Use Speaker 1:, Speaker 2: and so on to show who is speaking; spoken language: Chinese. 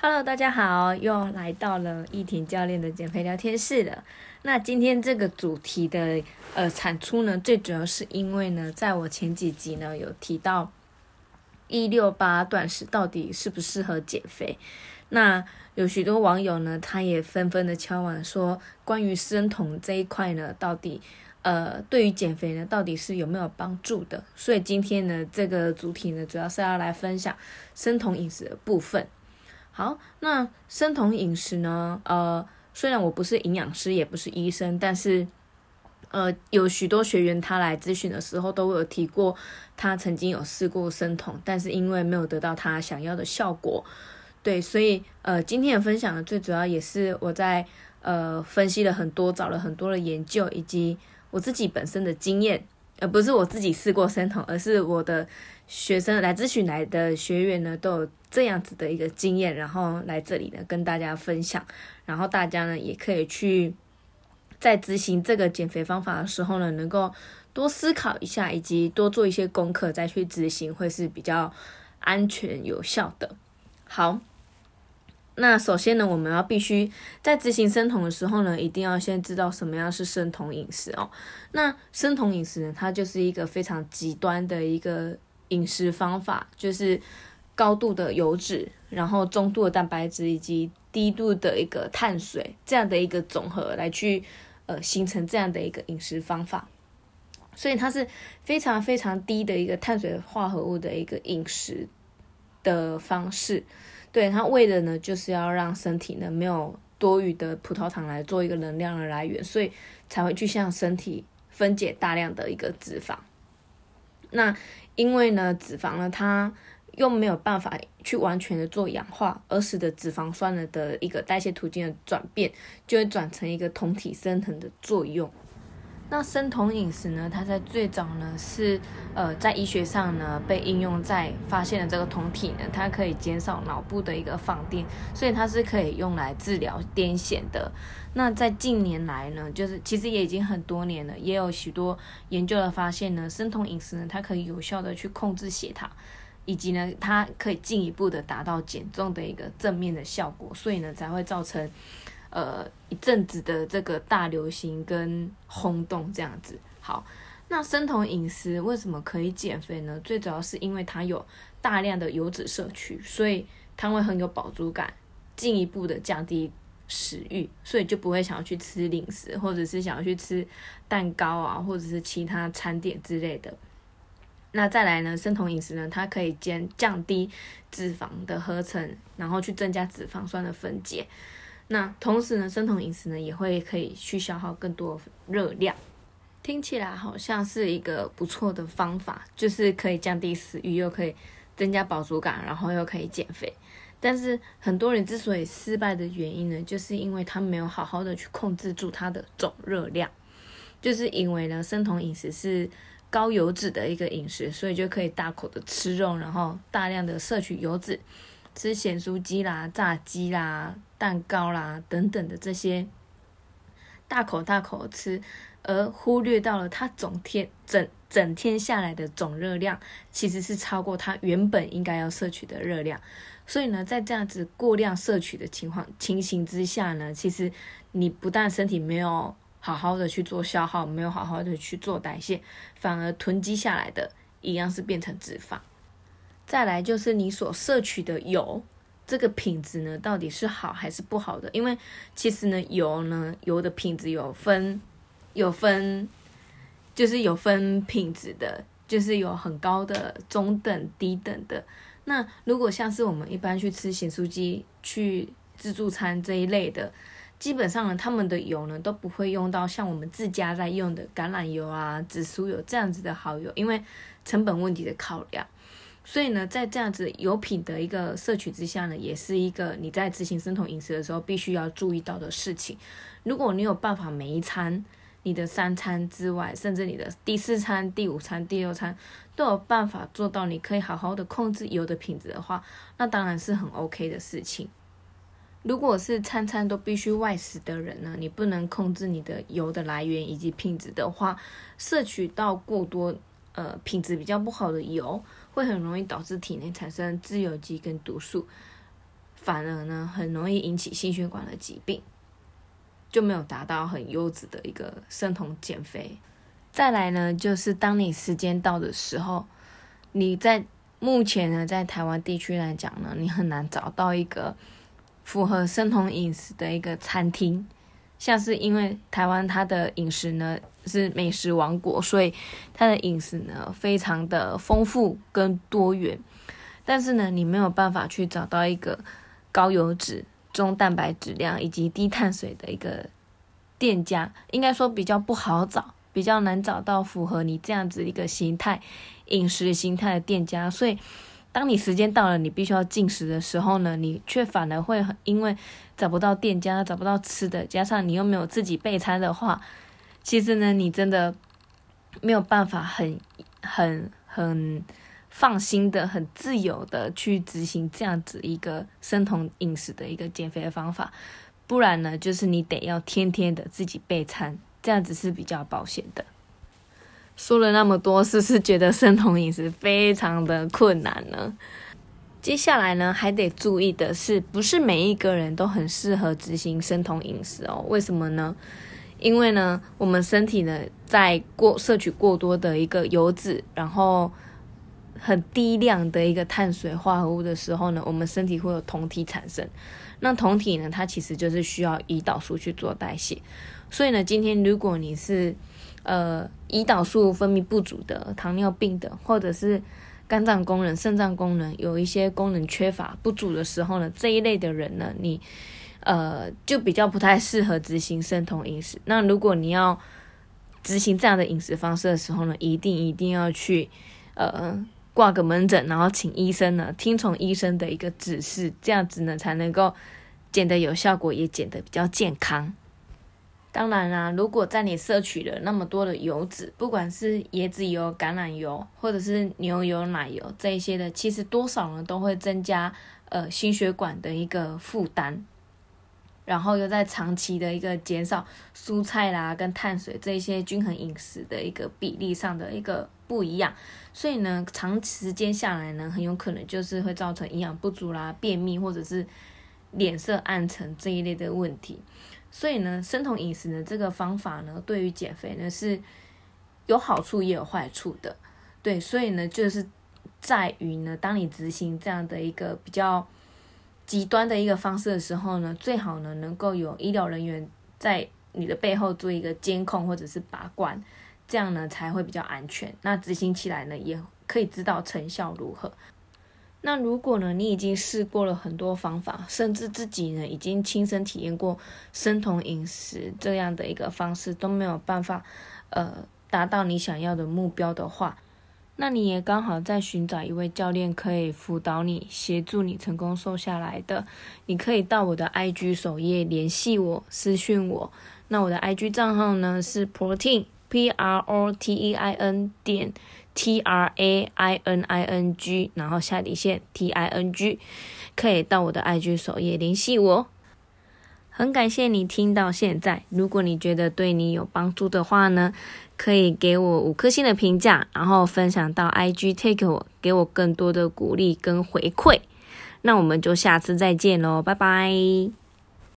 Speaker 1: Hello，大家好，又来到了易婷教练的减肥聊天室了。那今天这个主题的呃产出呢，最主要是因为呢，在我前几集呢有提到一六八断食到底适不适合减肥。那有许多网友呢，他也纷纷的敲碗说，关于生酮这一块呢，到底呃对于减肥呢，到底是有没有帮助的？所以今天呢，这个主题呢，主要是要来分享生酮饮食的部分。好，那生酮饮食呢？呃，虽然我不是营养师，也不是医生，但是，呃，有许多学员他来咨询的时候，都有提过他曾经有试过生酮，但是因为没有得到他想要的效果，对，所以呃，今天的分享呢，最主要也是我在呃分析了很多，找了很多的研究，以及我自己本身的经验，而不是我自己试过生酮，而是我的学生来咨询来的学员呢，都有。这样子的一个经验，然后来这里呢跟大家分享，然后大家呢也可以去在执行这个减肥方法的时候呢，能够多思考一下，以及多做一些功课再去执行，会是比较安全有效的。好，那首先呢，我们要必须在执行生酮的时候呢，一定要先知道什么样是生酮饮食哦。那生酮饮食呢，它就是一个非常极端的一个饮食方法，就是。高度的油脂，然后中度的蛋白质以及低度的一个碳水，这样的一个总和来去呃形成这样的一个饮食方法，所以它是非常非常低的一个碳水化合物的一个饮食的方式。对它为的呢，就是要让身体呢没有多余的葡萄糖来做一个能量的来源，所以才会去向身体分解大量的一个脂肪。那因为呢，脂肪呢它。又没有办法去完全的做氧化，而使得脂肪酸呢的一个代谢途径的转变，就会转成一个酮体生成的作用。那生酮饮食呢，它在最早呢是呃在医学上呢被应用在发现了这个酮体呢，它可以减少脑部的一个放电，所以它是可以用来治疗癫痫的。那在近年来呢，就是其实也已经很多年了，也有许多研究的发现呢，生酮饮食呢，它可以有效的去控制血糖。以及呢，它可以进一步的达到减重的一个正面的效果，所以呢才会造成呃一阵子的这个大流行跟轰动这样子。好，那生酮饮食为什么可以减肥呢？最主要是因为它有大量的油脂摄取，所以它会很有饱足感，进一步的降低食欲，所以就不会想要去吃零食，或者是想要去吃蛋糕啊，或者是其他餐点之类的。那再来呢？生酮饮食呢，它可以减降低脂肪的合成，然后去增加脂肪酸的分解。那同时呢，生酮饮食呢也会可以去消耗更多热量。听起来好像是一个不错的方法，就是可以降低食欲，又可以增加饱足感，然后又可以减肥。但是很多人之所以失败的原因呢，就是因为他没有好好的去控制住它的总热量，就是因为呢，生酮饮食是。高油脂的一个饮食，所以就可以大口的吃肉，然后大量的摄取油脂，吃咸酥鸡啦、炸鸡啦、蛋糕啦等等的这些，大口大口吃，而忽略到了它总天整整天下来的总热量，其实是超过它原本应该要摄取的热量。所以呢，在这样子过量摄取的情况情形之下呢，其实你不但身体没有。好好的去做消耗，没有好好的去做代谢，反而囤积下来的一样是变成脂肪。再来就是你所摄取的油，这个品质呢到底是好还是不好的？因为其实呢油呢油的品质有分有分，就是有分品质的，就是有很高的、中等、低等的。那如果像是我们一般去吃咸酥鸡、去自助餐这一类的。基本上呢，他们的油呢都不会用到像我们自家在用的橄榄油啊、紫苏油这样子的好油，因为成本问题的考量。所以呢，在这样子油品的一个摄取之下呢，也是一个你在执行生酮饮食的时候必须要注意到的事情。如果你有办法每一餐、你的三餐之外，甚至你的第四餐、第五餐、第六餐都有办法做到，你可以好好的控制油的品质的话，那当然是很 OK 的事情。如果是餐餐都必须外食的人呢，你不能控制你的油的来源以及品质的话，摄取到过多呃品质比较不好的油，会很容易导致体内产生自由基跟毒素，反而呢很容易引起心血管的疾病，就没有达到很优质的一个生酮减肥。再来呢，就是当你时间到的时候，你在目前呢在台湾地区来讲呢，你很难找到一个符合生酮饮食的一个餐厅。像是因为台湾它的饮食呢是美食王国，所以它的饮食呢非常的丰富跟多元。但是呢，你没有办法去找到一个高油脂、中蛋白质量以及低碳水的一个店家，应该说比较不好找，比较难找到符合你这样子一个形态饮食形态的店家，所以。当你时间到了，你必须要进食的时候呢，你却反而会因为找不到店家、找不到吃的，加上你又没有自己备餐的话，其实呢，你真的没有办法很、很、很放心的、很自由的去执行这样子一个生酮饮食的一个减肥的方法。不然呢，就是你得要天天的自己备餐，这样子是比较保险的。说了那么多，是不是觉得生酮饮食非常的困难呢？接下来呢，还得注意的是，不是每一个人都很适合执行生酮饮食哦。为什么呢？因为呢，我们身体呢，在过摄取过多的一个油脂，然后很低量的一个碳水化合物的时候呢，我们身体会有酮体产生。那酮体呢，它其实就是需要胰岛素去做代谢。所以呢，今天如果你是呃，胰岛素分泌不足的糖尿病的，或者是肝脏功能、肾脏功能有一些功能缺乏不足的时候呢，这一类的人呢，你呃就比较不太适合执行生酮饮食。那如果你要执行这样的饮食方式的时候呢，一定一定要去呃挂个门诊，然后请医生呢听从医生的一个指示，这样子呢才能够减得有效果，也减得比较健康。当然啦，如果在你摄取了那么多的油脂，不管是椰子油、橄榄油，或者是牛油、奶油这一些的，其实多少呢都会增加呃心血管的一个负担，然后又在长期的一个减少蔬菜啦跟碳水这一些均衡饮食的一个比例上的一个不一样，所以呢，长时间下来呢，很有可能就是会造成营养不足啦、便秘或者是脸色暗沉这一类的问题。所以呢，生酮饮食的这个方法呢，对于减肥呢是有好处也有坏处的。对，所以呢，就是在于呢，当你执行这样的一个比较极端的一个方式的时候呢，最好呢能够有医疗人员在你的背后做一个监控或者是把关，这样呢才会比较安全。那执行起来呢，也可以知道成效如何。那如果呢，你已经试过了很多方法，甚至自己呢已经亲身体验过生酮饮食这样的一个方式都没有办法，呃，达到你想要的目标的话，那你也刚好在寻找一位教练可以辅导你、协助你成功瘦下来的，你可以到我的 IG 首页联系我、私讯我。那我的 IG 账号呢是 protein p r o t e i n 点。T R A I N I N G，然后下底线 T I N G，可以到我的 IG 首页联系我。很感谢你听到现在，如果你觉得对你有帮助的话呢，可以给我五颗星的评价，然后分享到 IG take 我，给我更多的鼓励跟回馈。那我们就下次再见喽，拜拜。